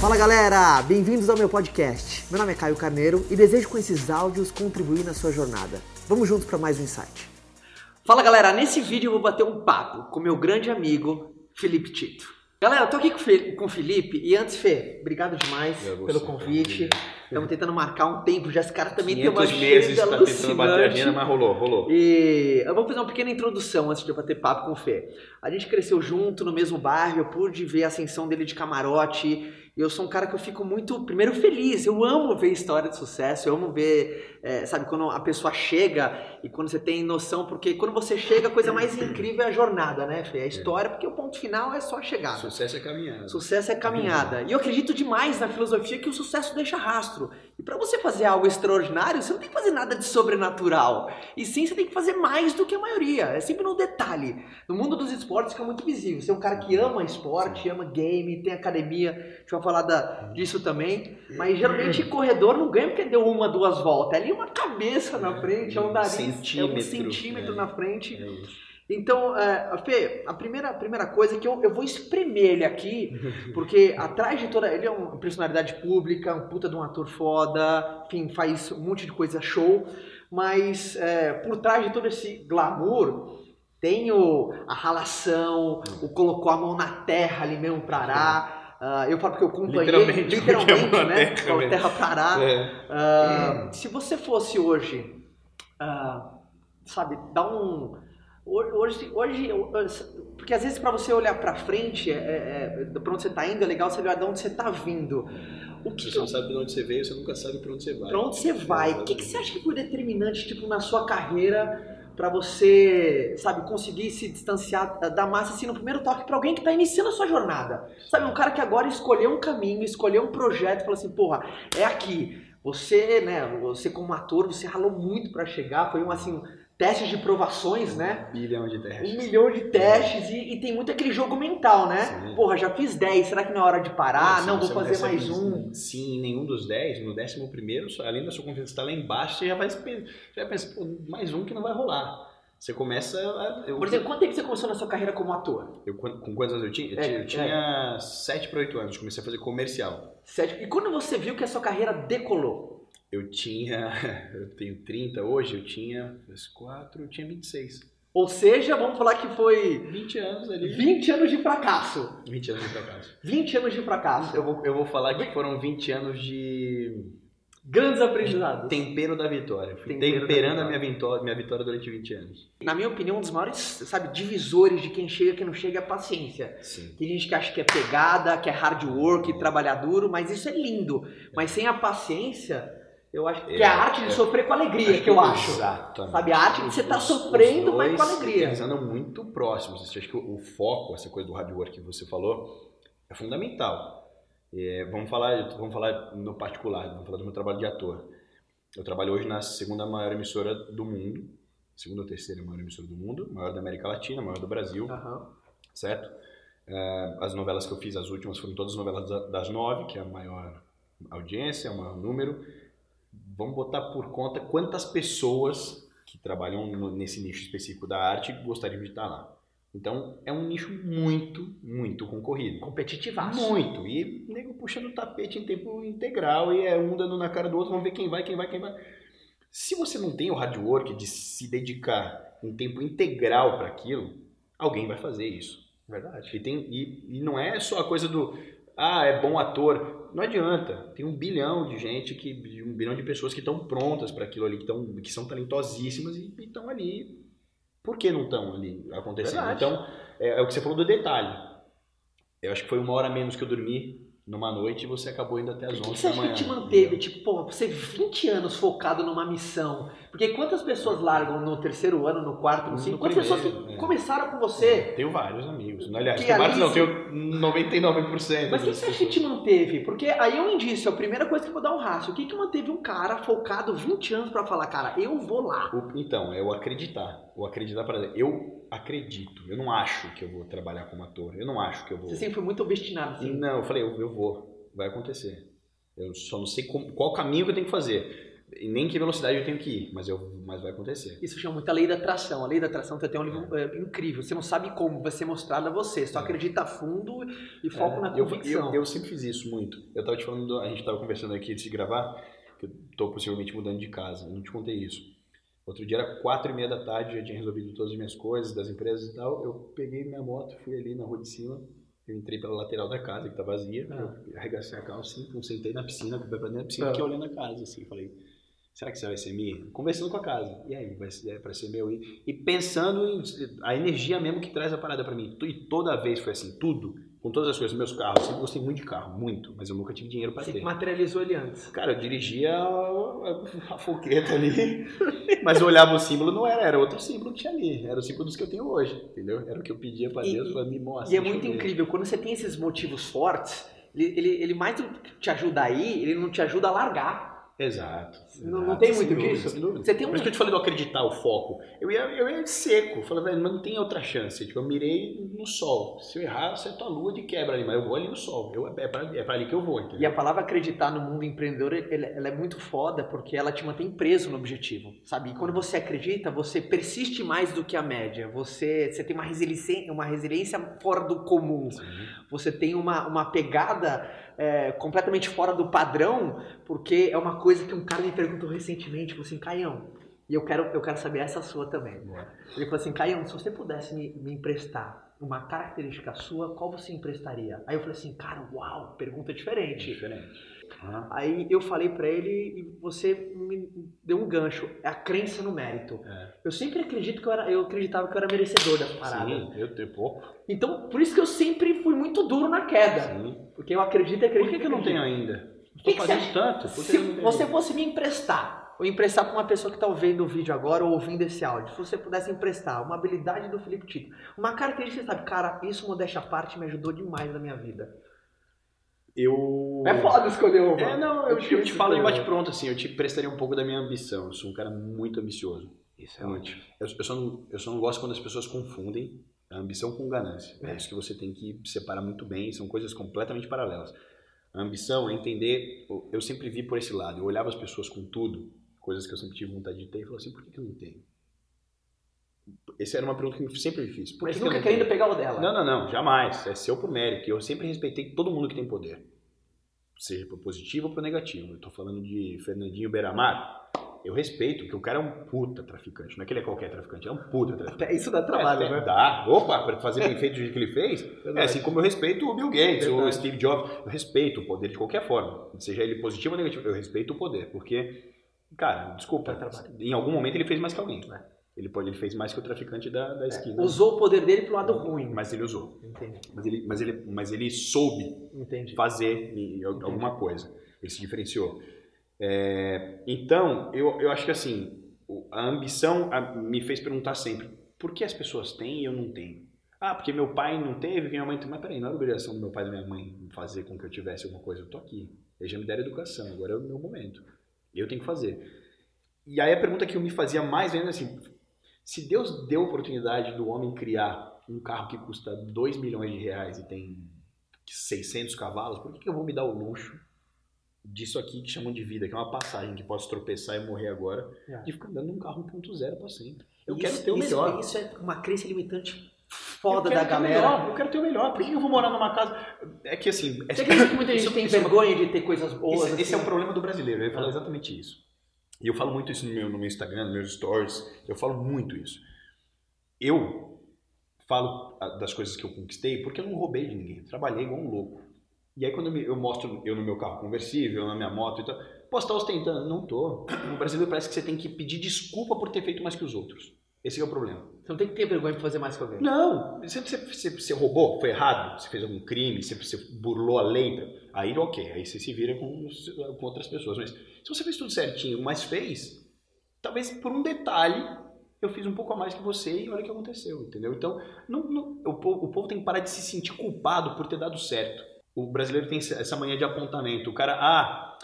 Fala galera, bem-vindos ao meu podcast. Meu nome é Caio Carneiro e desejo com esses áudios contribuir na sua jornada. Vamos juntos para mais um insight. Fala galera, nesse vídeo eu vou bater um papo com meu grande amigo Felipe Tito. Galera, eu tô aqui com o Felipe e antes, Fê, obrigado demais pelo convite. Estamos tentando marcar um tempo, já esse cara também tem uma meses tá tentando bater a agenda, mas rolou, rolou. E eu vou fazer uma pequena introdução antes de eu bater papo com o Fê. A gente cresceu junto no mesmo bairro, eu pude ver a ascensão dele de camarote eu sou um cara que eu fico muito, primeiro, feliz. Eu amo ver história de sucesso, eu amo ver, é, sabe, quando a pessoa chega e quando você tem noção, porque quando você chega, a coisa mais incrível é a jornada, né, Fê? É a história, porque o ponto final é só a chegada. Sucesso é caminhada. Sucesso é caminhada. E eu acredito demais na filosofia que o sucesso deixa rastro. E para você fazer algo extraordinário, você não tem que fazer nada de sobrenatural. E sim, você tem que fazer mais do que a maioria. É sempre no detalhe. No mundo dos esportes fica muito visível. Você é um cara que ama esporte, ama game, tem academia. Deixa eu falar da, disso também. Mas geralmente corredor não ganha porque deu uma, duas voltas. É ali uma cabeça na frente, é um nariz, centímetro, é um centímetro é. na frente. É isso. Então, é, Fê, a primeira, a primeira coisa é que eu, eu vou espremer ele aqui, porque atrás de toda. Ele é uma personalidade pública, um puta de um ator foda, enfim, faz um monte de coisa show, mas é, por trás de todo esse glamour tem o, a ralação, o colocou a mão na terra ali mesmo pra arar. Uh, eu falo porque eu acompanhei literalmente, literalmente né? Terra, a terra parar. É. Uh, se você fosse hoje, uh, sabe, dar um Hoje, hoje, porque às vezes para você olhar para frente, é, é, é para onde você está indo, é legal você olhar de onde você está vindo. O que, você não sabe de onde você veio, você nunca sabe para onde você vai. Para onde você vai? O que, que você acha que foi determinante, tipo, na sua carreira, para você, sabe, conseguir se distanciar da massa, assim, no primeiro toque, para alguém que está iniciando a sua jornada? Sabe, um cara que agora escolheu um caminho, escolheu um projeto, falou assim, porra, é aqui. Você, né, você como ator, você ralou muito para chegar, foi um, assim, testes de provações, né? Um milhão de testes. Um milhão de testes e, e tem muito aquele jogo mental, né? Sim. Porra, já fiz 10, será que não é hora de parar? Não, não vou fazer mais um. Sim, nenhum dos 10, no décimo primeiro, além da sua confiança estar lá embaixo, você já vai já pensa, mais um que não vai rolar. Você começa a, eu, Por exemplo, quanto tempo você começou na sua carreira como ator? Eu, com quantos anos eu tinha? Eu, é, eu tinha é. 7 para 8 anos, comecei a fazer comercial. Sete. E quando você viu que a sua carreira decolou? Eu tinha, eu tenho 30 hoje, eu tinha, 4, eu tinha 26. Ou seja, vamos falar que foi 20 anos ali. 20 anos de fracasso. 20 anos de fracasso. 20 anos de fracasso. Eu vou, eu vou falar que foram 20 anos de grandes aprendizados. Tempero da vitória. Fui Tempero temperando a minha vitória, minha vitória durante 20 anos. Na minha opinião, um dos maiores, sabe, divisores de quem chega e quem não chega é a paciência. Sim. Tem gente que acha que é pegada, que é hard work, trabalhar duro, mas isso é lindo. Mas sem a paciência, eu acho que é, a arte de é, sofrer com alegria, que eu acho. Exatamente. Sabe, a arte de você estar tá sofrendo, mas com alegria. Eles andam muito próximos. Eu acho que o, foco, essa coisa do hard work que você falou, é fundamental. É, vamos, falar, vamos falar no particular, vamos falar do meu trabalho de ator. Eu trabalho hoje na segunda maior emissora do mundo, segunda ou terceira maior emissora do mundo, maior da América Latina, maior do Brasil, uhum. certo? É, as novelas que eu fiz, as últimas, foram todas as novelas das nove, que é a maior audiência, o maior número vamos botar por conta quantas pessoas que trabalham nesse nicho específico da arte gostariam de estar lá. Então, é um nicho muito, muito concorrido. Competitivaço. Muito. E nego puxando o tapete em tempo integral e é um dando na cara do outro, vamos ver quem vai, quem vai, quem vai. Se você não tem o hard work de se dedicar em tempo integral para aquilo, alguém vai fazer isso. Verdade. E, tem, e, e não é só a coisa do, ah, é bom ator não adianta. Tem um bilhão de gente, que, um bilhão de pessoas que estão prontas para aquilo ali, que, tão, que são talentosíssimas e estão ali. Por que não estão ali acontecendo? Verdade. Então, é, é, o que você falou do detalhe. Eu acho que foi uma hora menos que eu dormi numa noite e você acabou indo até as 11 da manhã. O que você acha que te manteve? Tipo, pô, você 20 anos focado numa missão. Porque quantas pessoas largam no terceiro ano, no quarto, no cinco? Quantas pessoas que é. começaram com você? É, tenho vários amigos. Aliás, tenho vários não, tenho 99%. Mas o que você acha que te manteve? Porque aí é um indício, a primeira coisa que eu vou dar um rastro. O que, que manteve um cara focado 20 anos para falar, cara, eu vou lá? Então, é o acreditar. O acreditar para eu acredito. Eu não acho que eu vou trabalhar como ator. Eu não acho que eu vou. Você sempre foi muito obstinado, assim. Não, eu falei, eu, eu vou. Vai acontecer. Eu só não sei como, qual caminho que eu tenho que fazer. e nem que velocidade eu tenho que ir, mas, eu, mas vai acontecer. Isso chama muito a lei da atração. A lei da atração tem um livro é, incrível. Você não sabe como, vai ser mostrado a você. Só acredita a fundo e foca É, na eu, convicção. eu, eu sempre fiz isso muito. Eu tava te falando, a gente tava conversando aqui antes de gravar, que eu tô possivelmente mudando de casa. Eu não te contei isso. Outro dia era quatro e meia da tarde, já tinha resolvido todas as minhas coisas, das empresas e tal. Eu peguei minha moto, fui ali na rua de cima, eu entrei pela lateral da casa, que tá vazia, Ah. eu arregacei a calça, pum, sentei na piscina, fui pra dentro da piscina, Ah. fiquei olhando a casa, assim, falei, será que isso vai ser minha? Conversando com a casa, e aí, vai ser, é pra ser meu? E, e pensando em a energia mesmo que traz a parada pra mim. E toda vez foi assim, tudo, com todas as coisas, meus carros, eu sempre gostei muito de carro, muito, mas eu nunca tive dinheiro Você ter. materializou ele antes. Cara, eu dirigia a, a, a fogueta ali, mas eu olhava o símbolo, não era, era outro símbolo que tinha ali, era o símbolo dos que eu tenho hoje, entendeu? Era o que eu pedia pra E- Deus, pra me mostrar. E é muito incrível, quando você tem esses motivos fortes, ele, ele, ele mais do que te ajuda aí, ele não te ajuda a largar. Exato. Não- não tem muito dúvida, disso? Você tem um- Por isso que eu te falei do acreditar, o foco. Eu ia, eu ia seco, falei, velho, mas não tem outra chance. Tipo, eu mirei no sol. Se eu errar, acerto a lua de quebra ali, mas eu vou ali no sol. Eu, é, pra, é pra ali que eu vou, entendeu? E a palavra acreditar no mundo empreendedor, ela é muito foda porque ela te mantém preso no objetivo, sabe? E quando você acredita, você persiste mais do que a média. Você, você tem uma resiliência, uma resiliência fora do comum. Sim. Você tem uma, uma pegada é, completamente fora do padrão, porque é uma coisa que um cara me perguntou recentemente, falou assim, Caião, e eu quero, eu quero saber essa sua também. Ele falou assim, Caião, se você pudesse me, me emprestar uma característica sua, qual você emprestaria? Aí eu falei assim, cara, uau, pergunta diferente. Diferente. Ah, Aí eu falei pra ele e você me deu um gancho, é a crença no mérito. é. Eu sempre acredito que eu, era, eu acreditava que eu era merecedor das paradas. Sim, eu tenho pouco. Então, por isso que eu sempre fui muito duro na queda. Sim. Porque eu acredito e acredito. Por que, que eu não tenho ainda? Estou que fazendo você tanto. Se você fosse me emprestar, ou emprestar para uma pessoa que está ouvindo o vídeo agora ou ouvindo esse áudio, se você pudesse emprestar uma habilidade do Felipe Tito, uma característica, você sabe, cara, isso modéstia à parte me ajudou demais na minha vida. Eu... É foda escolher uma. É, não, eu, Eu te- eu te falo de problema. bate pronto, assim, eu te prestaria um pouco da minha ambição. Eu sou um cara muito ambicioso. Isso é Muito. ótimo. Eu, eu só não, eu só não gosto quando as pessoas confundem a ambição com ganância. É É. isso que você tem que separar muito bem, são coisas completamente paralelas. A ambição é entender, eu- sempre vi por esse lado, eu olhava as pessoas com tudo, coisas que eu sempre tive vontade de ter, e falava assim, por que, que eu não tenho? Essa era uma pergunta que eu sempre me fiz. Por Mas que que nunca não querendo tenho? pegar o dela. Não, não, não, jamais. É seu por mérito. Eu sempre respeitei todo mundo que tem poder. Seja pro positivo ou pro negativo. Eu tô falando de Fernandinho Beiramar. Eu respeito, porque o cara é um puta traficante. Não é que ele é qualquer traficante, é um puta traficante. Até isso dá trabalho, É, né? Dá. Opa, para fazer bem feito do jeito que ele fez. É assim como eu respeito o Bill Gates, o Verdade. Steve Jobs. Eu respeito o poder de qualquer forma. Seja ele positivo ou negativo. Eu respeito o poder. Porque, cara, desculpa. Em algum momento ele fez mais que alguém. É. Ele, pode, ele fez mais que o traficante da, da esquina. Usou o poder dele pro lado ruim. Mas ele usou. Entendi. Mas ele, mas ele, mas ele soube Entendi. fazer em- alguma coisa. Ele se diferenciou. É, então, eu, eu acho que assim, a ambição me fez perguntar sempre, por que as pessoas têm e eu não tenho? Ah, porque meu pai não teve, minha mãe tem. Mas peraí, não era obrigação do meu pai e da minha mãe fazer com que eu tivesse alguma coisa. Eu tô aqui. Eles já me deram educação, agora é o meu momento. Eu tenho que fazer. E aí a pergunta que eu me fazia mais ainda assim, se Deus deu a oportunidade do homem criar um carro que custa 2 milhões de reais e tem 600 cavalos, por que, que eu vou me dar o luxo disso aqui que chamam de vida, que é uma passagem que posso tropeçar e morrer agora, É. de ficar andando num carro 1.0 para sempre? Eu Isso- quero ter o melhor. Isso é uma crença limitante foda da o galera. melhor, eu quero ter o melhor. Por que eu vou morar numa casa? É que assim. Você acredita que muita gente tem isso- vergonha de ter coisas boas? Esse, esse é assim? o problema do brasileiro, eu ia falar Ah. exatamente isso. E eu falo muito isso no meu, no meu Instagram, nos meus stories, eu falo muito isso. Eu falo ah, das coisas que eu conquistei porque eu não roubei de ninguém, eu trabalhei igual um louco. E aí quando eu, mostro eu no meu carro conversível, na minha moto e tal, posso estar ostentando? Não tô. No brasileiro parece que você tem que pedir desculpa por ter feito mais que os outros. Esse é o problema. Você não tem que ter vergonha de fazer mais que alguém. Não, você, você, você, você roubou, foi errado, você fez algum crime, você, você burlou a lei, aí ok, aí você se vira com, com outras pessoas. Mas se você fez tudo certinho, mas fez, talvez por um detalhe eu fiz um pouco a mais que você e olha o que aconteceu, entendeu? Então, não- não- o, povo, o povo tem que parar de se sentir culpado por ter dado certo. O brasileiro tem essa mania de apontamento. O cara, ah,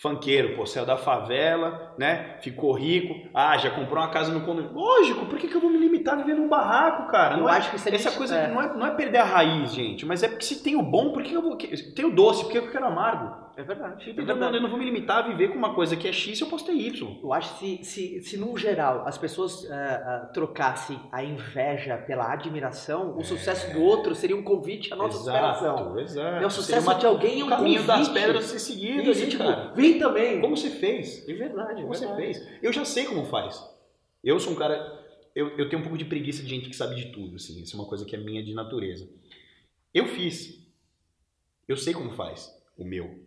funkeiro, pô, saiu da favela, né? Ficou rico, ah, já comprou uma casa no condomínio. Lógico, por que, que eu vou me limitar a viver num barraco, cara? Eu Não é- acho que isso é essa coisa é. não, é, não é perder a raiz, gente, mas é porque se tem o bom, por que eu vou. Tem o doce, por que eu quero amargo? É verdade. É verdade. Eu não vou me limitar a viver com uma coisa que é X eu posso ter Y. Eu acho que se, se, se no geral as pessoas uh, uh, trocassem a inveja pela admiração, o é. sucesso do outro seria um convite à nossa exato, superação. Exato. É o sucesso uma, de alguém é um caminho convite. das pedras ser seguido. Isso, tipo, cara. vem também. Como você fez? É verdade. Como é verdade. você fez? Eu já sei como faz. Eu sou um cara. Eu, eu tenho um pouco de preguiça de gente que sabe de tudo, assim. Isso é uma coisa que é minha de natureza. Eu fiz. Eu sei como faz o meu.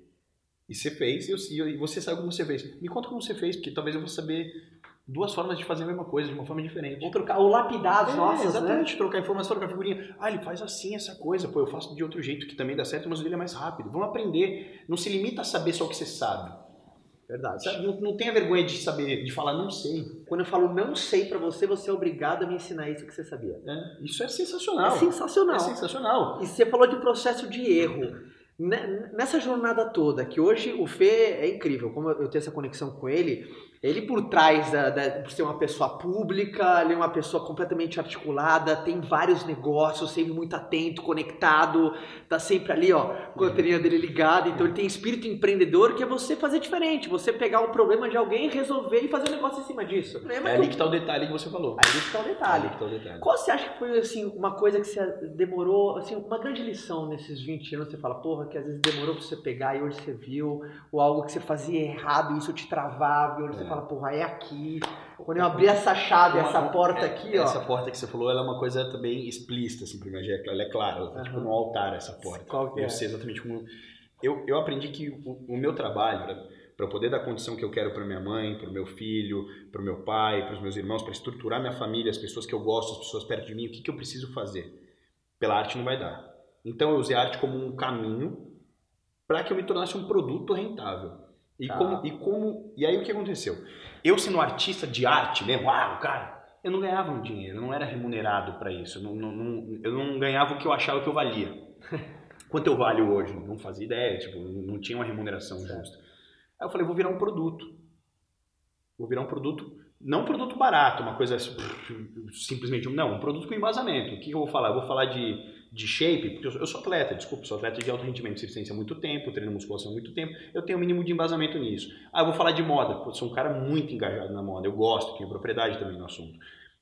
E você fez, eu, e você sabe como você fez. Me conta como você fez, porque talvez eu vou saber duas formas de fazer a mesma coisa, de uma forma diferente. Ou trocar, ou lapidar as é, nossas, exatamente, né? trocar informação, trocar figurinha. Ah, ele faz assim essa coisa, pô, eu faço de outro jeito que também dá certo, mas o dele é mais rápido. Vamos aprender. Não se limita a saber só o que você sabe. Verdade. Sabe? Não, não tenha vergonha de saber, de falar não sei. Quando eu falo não sei para você, você é obrigado a me ensinar isso que você sabia. É, isso é sensacional. É sensacional. É sensacional. E você falou de processo de erro. Nessa jornada toda, que hoje o Fê é incrível, como eu tenho essa conexão com ele, ele por trás da, da, por ser uma pessoa pública, ele é uma pessoa completamente articulada, tem vários negócios, sempre muito atento, conectado, tá sempre ali, ó, com a anteninha dele ligada. Então ele tem espírito empreendedor que é você fazer diferente, você pegar um problema de alguém, resolver e fazer um negócio em cima disso. É, é ali que tá o detalhe que você falou. Aí que tá o detalhe. É ali que tá o detalhe. Qual você acha que foi assim uma coisa que você demorou, assim, uma grande lição nesses 20 anos? Você fala, porra, que às vezes demorou pra você pegar e hoje você viu, ou algo que você fazia errado e isso te travava, e hoje é. você fala, porra, é aqui. Quando eu abri essa chave, essa porta aqui, essa ó. Essa porta que você falou, ela é uma coisa também explícita, assim, pra mim, ela é clara, ela tá uhum. tipo no altar, essa porta. Qual que é? Eu sei exatamente como... Eu, eu aprendi que o, o meu trabalho, para poder dar a condição que eu quero para minha mãe, para o meu filho, para o meu pai, para os meus irmãos, para estruturar minha família, as pessoas que eu gosto, as pessoas perto de mim, o que, que eu preciso fazer? Pela arte não vai dar. Então eu usei a arte como um caminho para que eu me tornasse um produto rentável. E, tá. como, e como. E aí o que aconteceu? Eu sendo artista de arte mesmo, uau, cara, eu não ganhava um dinheiro, eu não era remunerado para isso, eu não, não, não, eu não ganhava o que eu achava que eu valia. Quanto eu valho hoje? Não fazia ideia, tipo, não tinha uma remuneração certo. justa. Aí eu falei, vou virar um produto. Vou virar um produto, não um produto barato, uma coisa simplesmente, não, um produto com embasamento. O que eu vou falar? Eu vou falar de de shape, porque eu sou atleta, desculpa, sou atleta de alto rendimento resistência há muito tempo, treino musculação há muito tempo, eu tenho o um mínimo de embasamento nisso. Ah, eu vou falar de moda, eu sou um cara muito engajado na moda, eu gosto, tenho propriedade também no assunto.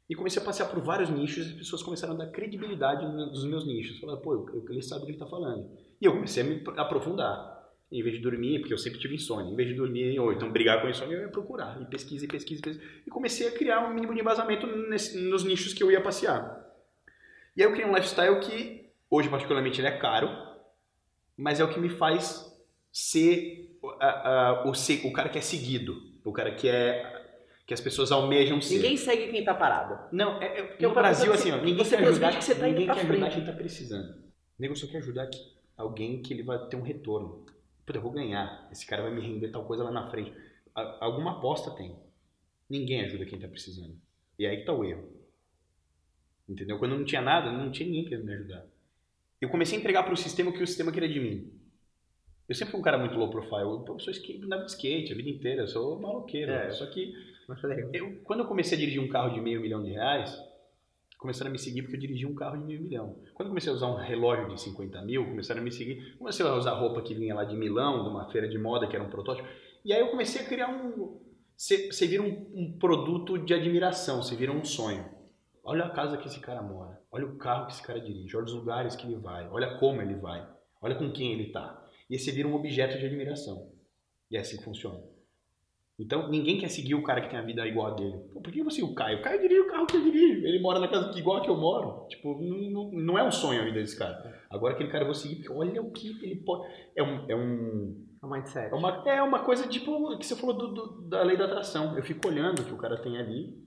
E comecei a passear por vários nichos e as pessoas começaram a dar credibilidade nos meus nichos. Falaram, pô, ele sabe o que ele está falando. E eu comecei a me aprofundar. Em vez de dormir, porque eu sempre tive insônia, em vez de dormir ou então brigar com insônia, eu ia procurar. E pesquisa, e pesquisa, e pesquisa. E comecei a criar um mínimo de embasamento nesse, nos nichos que eu ia passear. E aí eu criei um lifestyle que Hoje, particularmente, ele é caro, mas é o que me faz ser, uh, uh, o, o cara que é seguido, o cara que é que as pessoas almejam ser. Ninguém segue quem está parado. Não, é, é no Brasil assim, ó, ninguém quer ajudar, que você tá ninguém quer ajudar quem está precisando. O nego só quer ajudar alguém que ele vai ter um retorno. Puta, eu vou ganhar. Esse cara vai me render tal coisa lá na frente. Alguma aposta tem. Ninguém ajuda quem está precisando. E aí que tá o erro. Entendeu? Quando não tinha nada, não tinha ninguém que me ajudar eu comecei a entregar para o sistema o que o sistema queria de mim. Eu sempre fui um cara muito low profile. Eu sou skate, de skate a vida inteira, eu sou maloqueiro. É, só que eu, quando eu comecei a dirigir um carro de meio milhão de reais, começaram a me seguir porque eu dirigi um carro de meio milhão. Quando eu comecei a usar um relógio de 50 mil, começaram a me seguir. Comecei a usar roupa que vinha lá de Milão, de uma feira de moda que era um protótipo. E aí eu comecei a criar um. Você vira um, um produto de admiração, você vira um sonho. Olha a casa que esse cara mora, olha o carro que esse cara dirige, olha os lugares que ele vai, olha como ele vai, olha com quem ele está. E você vira um objeto de admiração. E é assim que funciona. Então, ninguém quer seguir o cara que tem a vida igual a dele. Pô, por que você o Caio? O Caio dirige o carro que eu dirijo. Ele mora na casa igual a que eu moro. Tipo, não, não é um sonho a vida desse cara. Agora aquele cara eu vou seguir porque olha o que ele pode... É um... É um é um mindset. É uma, é uma coisa tipo que você falou do, do, da lei da atração. Eu fico olhando o que o cara tem ali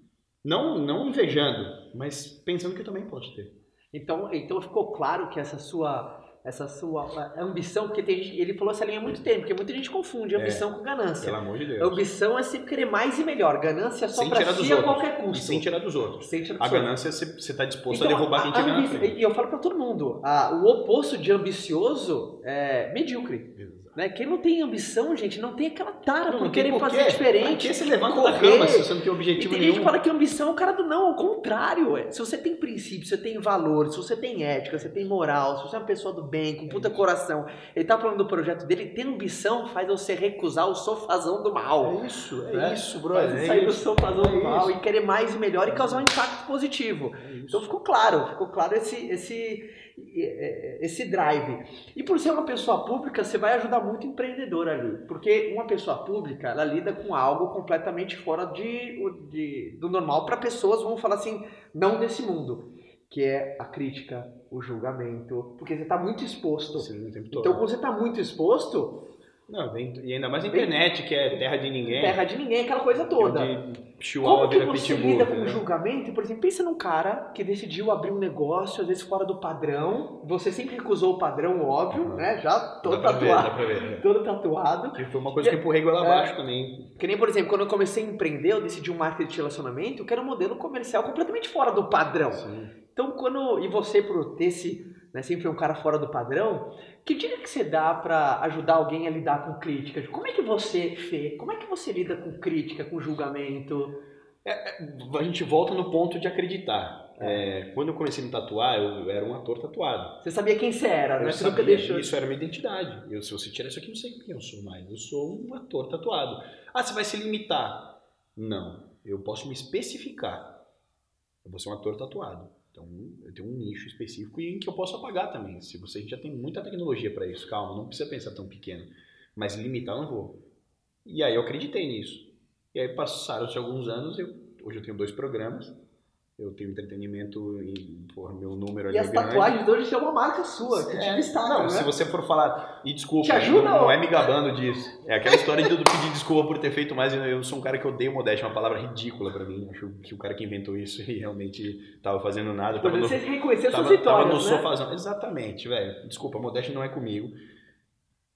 não, não invejando, mas pensando que eu também posso ter. Então, então ficou claro que essa sua essa sua ambição, porque tem, ele falou essa linha há muito tempo, porque muita gente confunde ambição é, com ganância. Pelo amor de Deus. Ambição é sempre querer mais e melhor, ganância é só para si a qualquer custo. E sem tirar dos outros. Sem tirar dos a ganância você está disposto então, a derrubar quem tiver na frente. E eu falo para todo mundo, a, o oposto de ambicioso é medíocre. Exato. Né? Quem não tem ambição, gente, não tem aquela tara não, por querer fazer diferente. Por que você levanta correr. da cama se você não tem objetivo e tem nenhum? gente que fala que ambição é o cara do não, ao contrário. Ué. Se você tem princípio, se você tem valor, se você tem ética, se você tem moral, se você é uma pessoa do bem, com puta coração. Ele tá falando do projeto dele, tem ambição, faz você recusar o sofazão do mal. É isso, é né? isso, brother. É sair do sofazão É do mal isso. e querer mais e melhor e causar um impacto positivo. É. Então ficou claro, ficou claro esse, esse, esse drive. E por ser uma pessoa pública, você vai ajudar muito o empreendedor ali. Porque uma pessoa pública, ela lida com algo completamente fora de, de- do normal para pessoas, vamos falar assim, não desse mundo. Que é a crítica, o julgamento. Porque você está muito exposto. Sim. Então, quando você está muito exposto, Não, vem- e ainda mais na internet, que é terra de ninguém. terra de ninguém, aquela coisa toda. Chihuahua Como que você pitbull. lida com entendeu? julgamento? Por exemplo, pensa num cara que decidiu abrir um negócio, às vezes fora do padrão. Você sempre recusou o padrão, óbvio, Uhum. né? Já todo Dá ver, tatuado. pra ver. Todo tatuado. Que foi uma coisa que eu empurrei goela É. abaixo também. Que nem, por exemplo, quando eu comecei a empreender, eu decidi um marketing de relacionamento, que era um modelo comercial completamente fora do padrão. Sim. Então, quando. E você, por ter esse. Né, sempre um cara fora do padrão, que dica que você dá pra ajudar alguém a lidar com críticas? Como é que você, Fê, como é que você lida com crítica, com julgamento? A gente volta no ponto de acreditar. É, quando eu comecei a me tatuar, eu era um ator tatuado. Você sabia quem você era, né? Eu Você nunca sabia, deixou. Isso era minha identidade. Eu, se você tirar isso aqui, não sei quem eu sou mais. Eu sou um ator tatuado. Ah, você vai se limitar. Não. Eu posso me especificar. Eu vou ser um ator tatuado. Então, eu tenho um nicho específico e em que eu posso apagar também. Se você já tem muita tecnologia para isso, calma, não precisa pensar tão pequeno. Mas limitar eu não vou. E aí eu acreditei nisso. E aí passaram-se alguns anos, eu, hoje eu tenho dois programas. Eu tenho entretenimento e, porra, meu número ali E é as grande. tatuagens hoje são uma marca sua, que É, destaca, não, né? se você for falar, e desculpa, Te ajuda não, não é me gabando disso. É aquela história de eu pedir desculpa por ter feito mais. Eu sou um cara que odeio modéstia, é uma palavra ridícula pra mim. Acho que o cara que inventou isso e realmente tava fazendo nada. Por Tava no, você reconhecer suas tava, tava vitórias, no né? sofazão. Exatamente, velho. Desculpa, modéstia não é comigo.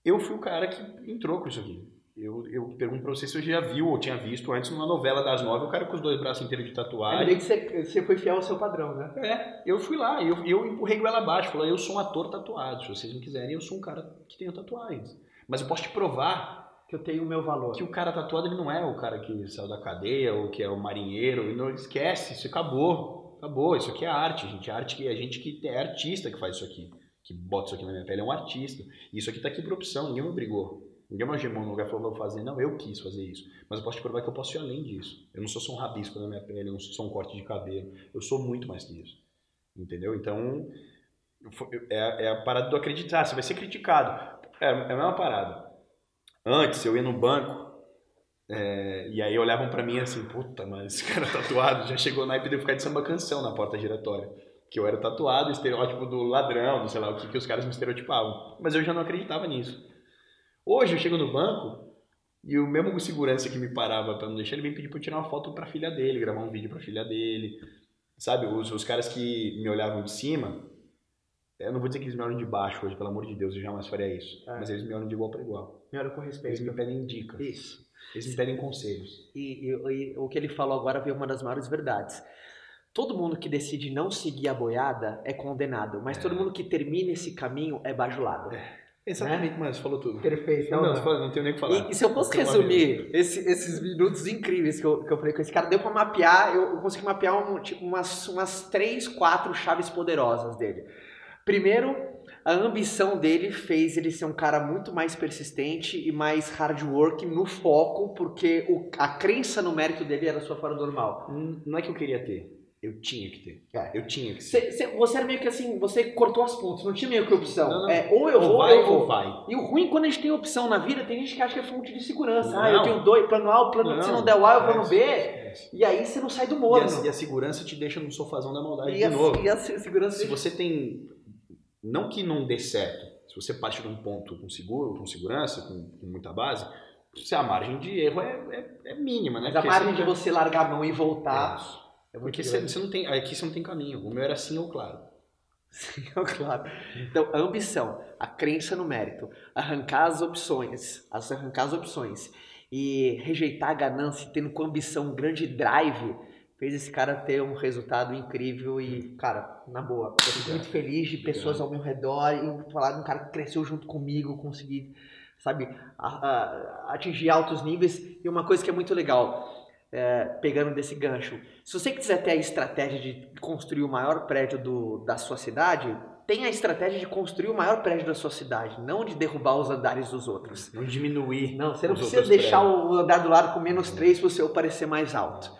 Eu fui o cara que entrou com isso aqui. Eu, eu pergunto pra você se você já viu ou tinha visto antes numa novela das nove, o cara com os dois braços inteiros de tatuagem. bem que você, você foi fiel ao seu padrão, né? É, eu fui lá, eu, eu empurrei goela abaixo, falei, eu sou um ator tatuado, se vocês não quiserem, eu sou um cara que tem tatuagens. Mas eu posso te provar Que eu tenho o meu valor. que o cara tatuado ele não é o cara que saiu da cadeia ou que é o marinheiro, e não esquece, isso acabou, acabou, isso aqui é arte, gente, é arte que a gente que é artista que faz isso aqui, que bota isso aqui na minha pele, é um artista. E isso aqui tá aqui por opção, ninguém me obrigou. Ninguém me algemou no lugar e falou, vou fazer. Não, eu quis fazer isso. Mas eu posso te provar que eu posso ir além disso. Eu não sou só um rabisco na minha pele, eu não sou só um corte de cabelo. Eu sou muito mais que isso. Entendeu? Então, é, é a parada do acreditar. Você vai ser criticado. É, é a mesma parada. Antes, eu ia no banco, é, e aí olhavam pra mim assim, puta, mas esse cara tatuado já chegou na de eu ficar de samba canção na porta giratória. Que eu era tatuado, estereótipo do ladrão, do sei lá o que, que os caras me estereotipavam. Mas eu já não acreditava nisso. Hoje eu chego no banco e o mesmo segurança que me parava pra não deixar, ele vem pedir pra eu tirar uma foto pra filha dele, gravar um vídeo pra filha dele. Sabe, os, os caras que me olhavam de cima, eu não vou dizer que eles me olham de baixo hoje, pelo amor de Deus, eu jamais faria isso. É. Mas eles me olham de igual para igual. Me olha com Eles respeito. me pedem dicas. Isso. Eles me pedem conselhos. E, e- e o que ele falou agora veio uma das maiores verdades. Todo mundo que decide não seguir a boiada é condenado, mas todo mundo que termina esse caminho é bajulado. Exatamente, mas você falou tudo. Perfeito. Não, não, você falou, não tenho nem o que falar. E, e se eu fosse resumir esse- esses minutos incríveis que eu, que eu falei com esse cara, deu pra mapear, eu, eu consegui mapear um, tipo, umas, umas três, quatro chaves poderosas dele. Primeiro, a ambição dele fez ele ser um cara muito mais persistente e mais hard work no foco, porque o- a crença no mérito dele era sua fora do normal. Não é que eu queria ter, eu tinha que ter. É. Eu tinha que ser. Cê- cê- você era meio que assim, você cortou as pontas, não tinha meio que opção. Não, não. É, ou eu ou vou, vai ou eu vou. ou vai. E o ruim, quando a gente tem opção na vida, tem gente que acha que é fonte de segurança. Não. Ah, eu tenho dois, plano A, o plano Não, se não der o A, o plano é, B. é. E aí você não sai do E morno. a, e a segurança te deixa no sofazão da maldade E de a, novo. e a se- segurança Se você tem. Não que não dê certo, se você parte de um ponto com seguro, com segurança, com, com muita base, se a margem de erro é, é, é mínima, né? Mas a margem de você largar a mão e voltar. É. Porque você, você não tem. Aqui você não tem caminho. O meu era sim ou claro. Sim, claro. Então, a ambição, a crença no mérito, arrancar as opções, arrancar as opções e rejeitar a ganância, tendo com ambição um grande drive, fez esse cara ter um resultado incrível e, cara, na boa, eu fico muito feliz de pessoas ao meu redor e falar de um cara que cresceu junto comigo, conseguir, sabe, a- a- atingir altos níveis. E uma coisa que é muito legal, é, pegando desse gancho, se você quiser ter a estratégia de construir o maior prédio do- da sua cidade, tem a estratégia de construir o maior prédio da sua cidade, não de derrubar os andares dos outros. Não diminuir. Não, você não precisa deixar prédios. o andar do lado com menos três para o seu parecer mais alto.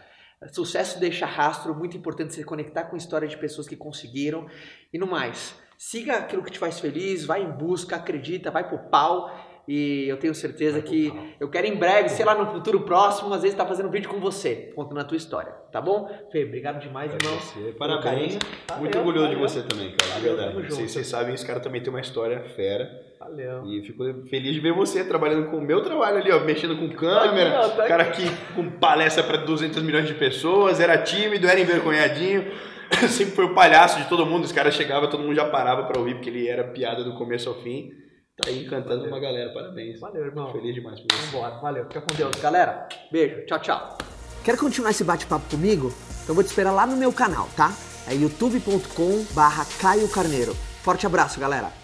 Sucesso deixa rastro, muito importante se conectar com a história de pessoas que conseguiram. E no mais, siga aquilo que te faz feliz, vai em busca, acredita, vai pro pau e eu tenho certeza que eu quero em breve, sei lá, no futuro próximo, às vezes estar tá fazendo vídeo com você, contando a tua história, tá bom? Fê, obrigado demais, irmão. Você. Parabéns. Muito orgulhoso valeu. de você também, cara, valeu, de verdade. Vocês, vocês sabem, esse cara também tem uma história fera. Valeu. E fico feliz de ver você trabalhando com o meu trabalho ali, ó, mexendo com câmera, aqui, ó, tá cara aqui com palestra para 200 milhões de pessoas, era tímido, era envergonhadinho. Sempre foi o palhaço de todo mundo, os caras chegavam, todo mundo já parava para ouvir, porque ele era piada do começo ao fim. Tá aí cantando uma galera, parabéns. Valeu, irmão. Feliz demais por você. Vambora, valeu. Fica com Deus. Galera, beijo. Tchau, tchau. Quer continuar esse bate-papo comigo? Então vou te esperar lá no meu canal, tá? É youtube.com barra Caio Carneiro. Forte abraço, galera.